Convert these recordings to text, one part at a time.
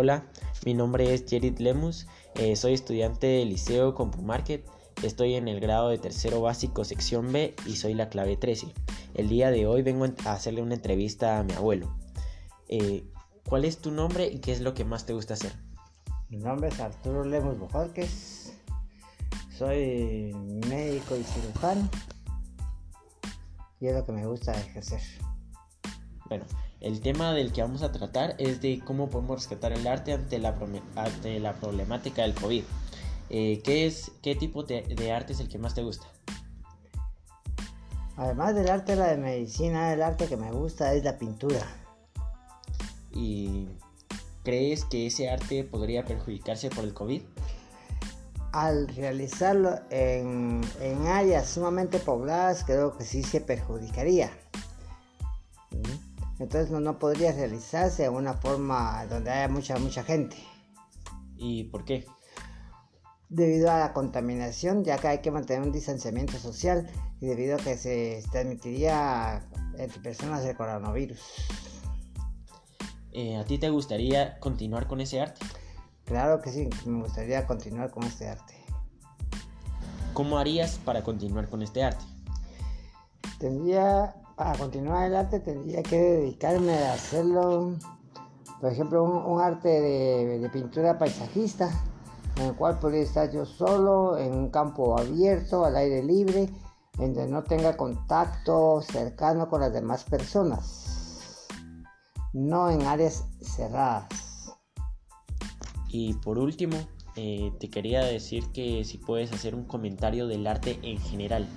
Hola, mi nombre es Jerit Lemus, eh, soy estudiante del Liceo Compumarket, estoy en el grado de tercero básico sección B y soy la clave 13. El día de hoy vengo a hacerle una entrevista a mi abuelo. Eh, ¿Cuál es tu nombre y qué es lo que más te gusta hacer? Mi nombre es Arturo Lemus Bojorques, soy médico y cirujano y es lo que me gusta ejercer. Bueno, el tema del que vamos a tratar es de cómo podemos rescatar el arte ante la, ante la problemática del COVID. Eh, ¿qué, es, ¿Qué tipo de, de, arte es el que más te gusta? Además del arte la de medicina, el arte que me gusta es la pintura. ¿Y crees que ese arte podría perjudicarse por el COVID? Al realizarlo en, en áreas sumamente pobladas, creo que sí se perjudicaría entonces no, no podría realizarse de una forma donde haya mucha, mucha gente. ¿Y por qué? Debido a la contaminación, ya que hay que mantener un distanciamiento social y debido a que se transmitiría entre personas el coronavirus. Eh, ¿A ti te gustaría continuar con ese arte? Claro que sí, me gustaría continuar con este arte. ¿Cómo harías para continuar con este arte? Tendría para continuar el arte tendría que dedicarme a hacerlo, por ejemplo, un, arte de, pintura paisajista, en el cual podría estar yo solo, en un campo abierto, al aire libre, donde no tenga contacto cercano con las demás personas, no en áreas cerradas. Y por último, eh, te quería decir que si puedes hacer un comentario del arte en general.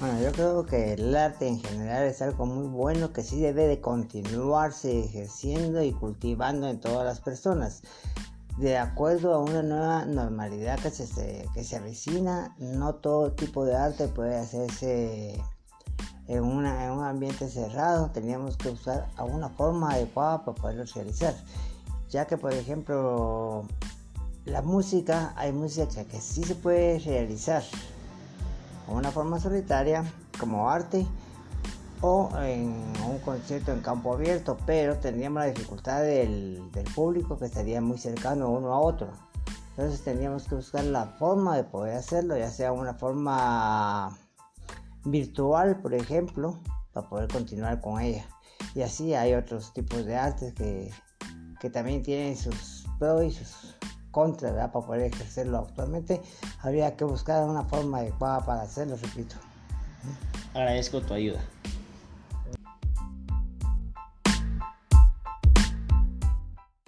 Bueno, yo creo que el arte en general es algo muy bueno que sí debe de continuarse ejerciendo y cultivando en todas las personas. De acuerdo a una nueva normalidad que se, que se avecina, no todo tipo de arte puede hacerse en, una, en un ambiente cerrado. Teníamos que usar alguna forma adecuada para poderlo realizar. Ya que, por ejemplo, la música, hay música que sí se puede realizar una forma solitaria como arte o en un concierto en campo abierto, pero tendríamos la dificultad del, público que estaría muy cercano uno a otro. Entonces tendríamos que buscar la forma de poder hacerlo, ya sea una forma virtual, por ejemplo, para poder continuar con ella. Y así hay otros tipos de artes que, que también tienen sus pros y sus contra, ¿verdad? Para poder ejercerlo actualmente, habría que buscar una forma adecuada para hacerlo, repito. Agradezco tu ayuda.